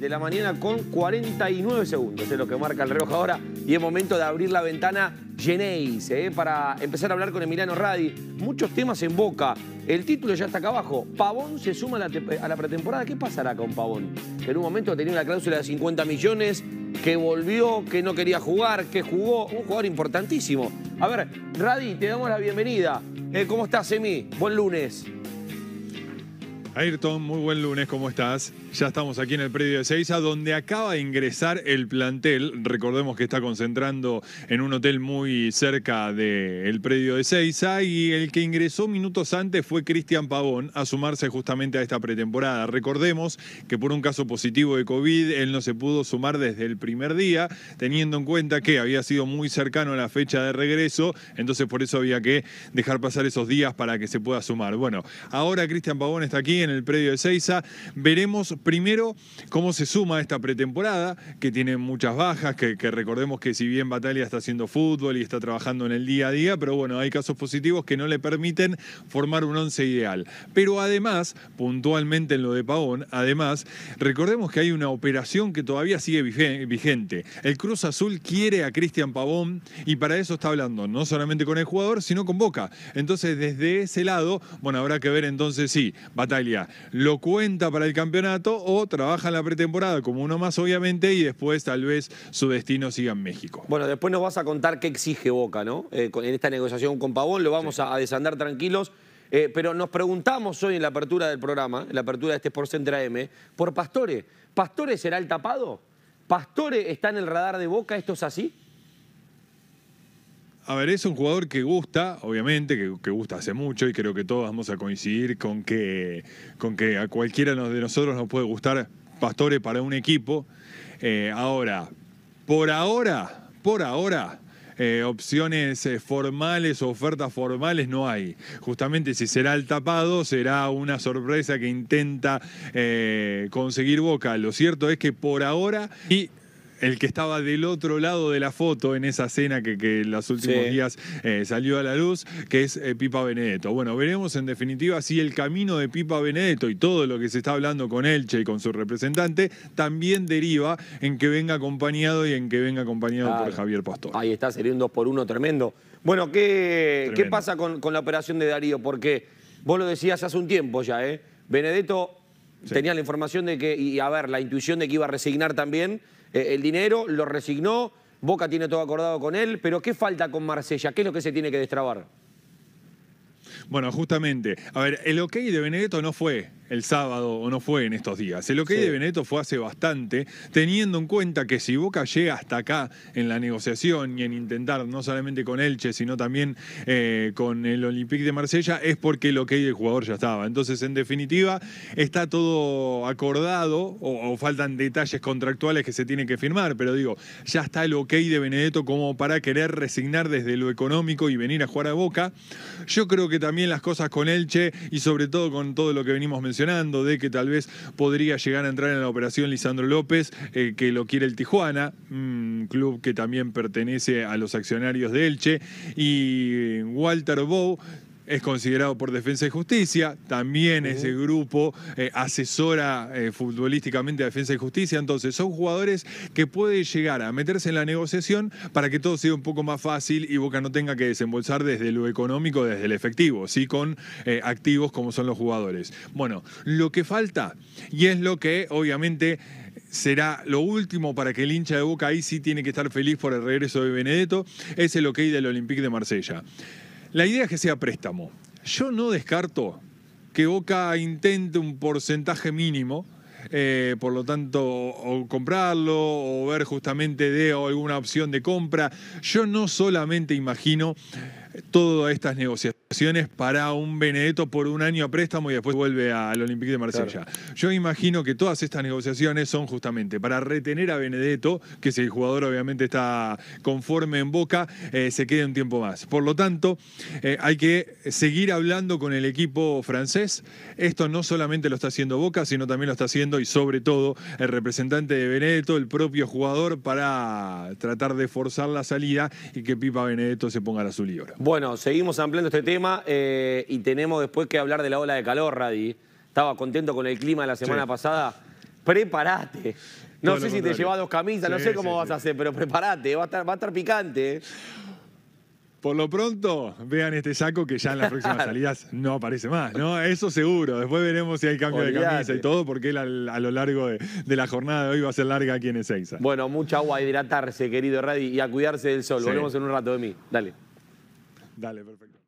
de la mañana con 49 segundos, es lo que marca el reloj ahora. Y es momento de abrir la ventana Geneis, ¿eh? para empezar a hablar con Emiliano Radi. Muchos temas en boca. El título ya está acá abajo. Pavón se suma a la, a la pretemporada. ¿Qué pasará con Pavón? Que en un momento tenía una cláusula de 50 millones, que volvió, que no quería jugar, que jugó. Un jugador importantísimo. A ver, Radi, te damos la bienvenida. Eh, ¿Cómo estás, Emi? Buen lunes. Ayrton, muy buen lunes, ¿cómo estás? Ya estamos aquí en el predio de Seiza, donde acaba de ingresar el plantel. Recordemos que está concentrando en un hotel muy cerca del predio de Seiza y el que ingresó minutos antes fue Cristian Pavón a sumarse justamente a esta pretemporada. Recordemos que por un caso positivo de COVID él no se pudo sumar desde el primer día, teniendo en cuenta que había sido muy cercano a la fecha de regreso, entonces por eso había que dejar pasar esos días para que se pueda sumar. Bueno, ahora Cristian Pavón está aquí en el predio de Seiza. Veremos primero cómo se suma esta pretemporada, que tiene muchas bajas, que, recordemos que si bien Batalia está haciendo fútbol y está trabajando en el día a día, pero bueno, hay casos positivos que no le permiten formar un once ideal. Pero además, puntualmente en lo de Pavón, además, recordemos que hay una operación que todavía sigue vigente. El Cruz Azul quiere a Cristian Pavón y para eso está hablando no solamente con el jugador, sino con Boca. Entonces, desde ese lado, bueno, habrá que ver entonces si Batalia lo cuenta para el campeonato o trabaja en la pretemporada como uno más, obviamente, y después tal vez su destino siga en México. Bueno, después nos vas a contar qué exige Boca, ¿no? Eh, en esta negociación con Pavón, lo vamos a, desandar tranquilos. Eh, pero nos preguntamos hoy en la apertura del programa, en la apertura de este Sport Center AM, por Pastore. ¿Pastore será el tapado? ¿Pastore está en el radar de Boca? ¿Esto es así? A ver, es un jugador que gusta, obviamente, que, gusta hace mucho y creo que todos vamos a coincidir con que, con que a cualquiera de nosotros nos puede gustar Pastore para un equipo. Eh, ahora, por ahora, por ahora, eh, opciones eh, formales o ofertas formales no hay. Justamente si será el tapado, será una sorpresa que intenta conseguir Boca. Lo cierto es que por ahora, y el que estaba del otro lado de la foto en esa cena que, en los últimos días eh, salió a la luz, que es eh, Pipa Benedetto. Bueno, veremos en definitiva si el camino de Pipa Benedetto y todo lo que se está hablando con Elche y con su representante también deriva en que venga acompañado y en que venga acompañado por Javier Pastor. Ahí está, sería un 2 por 1 tremendo. Bueno, ¿qué, ¿qué pasa con, la operación de Darío? Porque vos lo decías hace un tiempo ya, ¿eh? Benedetto tenía la información de que, y a ver, la intuición de que iba a resignar también eh, el dinero, lo resignó, Boca tiene todo acordado con él, pero ¿qué falta con Marsella? ¿Qué es lo que se tiene que destrabar? Bueno, justamente, a ver, el ok de Benedetto no fue el sábado o no fue en estos días. El ok de Benedetto fue hace bastante, teniendo en cuenta que si Boca llega hasta acá en la negociación y en intentar no solamente con Elche, sino también eh, con el Olympique de Marsella, es porque el ok del jugador ya estaba. Entonces, en definitiva, está todo acordado o, faltan detalles contractuales que se tienen que firmar, pero digo, ya está el ok de Benedetto como para querer resignar desde lo económico y venir a jugar a Boca. Yo creo que también las cosas con Elche y sobre todo con todo lo que venimos mencionando, de que tal vez podría llegar a entrar en la operación Lisandro López, eh, que lo quiere el Tijuana, un club que también pertenece a los accionarios de Elche, y Walter Bow es considerado por Defensa y Justicia, también ese grupo eh, asesora eh, futbolísticamente a Defensa y Justicia, entonces son jugadores que pueden llegar a meterse en la negociación para que todo sea un poco más fácil y Boca no tenga que desembolsar desde lo económico, desde el efectivo, sí con eh, activos como son los jugadores. Bueno, lo que falta, y es lo que obviamente será lo último para que el hincha de Boca ahí sí tiene que estar feliz por el regreso de Benedetto, es el ok del Olympique de Marsella. La idea es que sea préstamo. Yo no descarto que Boca intente un porcentaje mínimo, eh, por lo tanto, o comprarlo o ver justamente de alguna opción de compra. Yo no solamente imagino todas estas negociaciones para un Benedetto por un año a préstamo y después vuelve al Olympique de Marsella. Yo imagino que todas estas negociaciones son justamente para retener a Benedetto, que si el jugador obviamente está conforme en boca, eh, se quede un tiempo más. Por lo tanto, eh, hay que seguir hablando con el equipo francés. Esto no solamente lo está haciendo Boca, sino también lo está haciendo y sobre todo el representante de Benedetto, el propio jugador, para tratar de forzar la salida y que Pipa Benedetto se ponga a la azul bueno, seguimos ampliando este tema eh, y tenemos después que hablar de la ola de calor, Radi. Estaba contento con el clima de la semana pasada. Prepárate. No Todo sé si te llevas dos camisas, no sé cómo sí, vas a hacer, pero prepárate, va a estar, va a estar picante. ¿eh? Por lo pronto, vean este saco que ya en las próximas salidas no aparece más, ¿no? Eso seguro. Después veremos si hay cambio de camisa y todo, porque él a, lo largo de, de la jornada de hoy va a ser larga aquí en Ezeiza. Bueno, mucha agua a hidratarse, querido Radi, y a cuidarse del sol. Volvemos en un rato de mí. Dale. Dale, perfecto.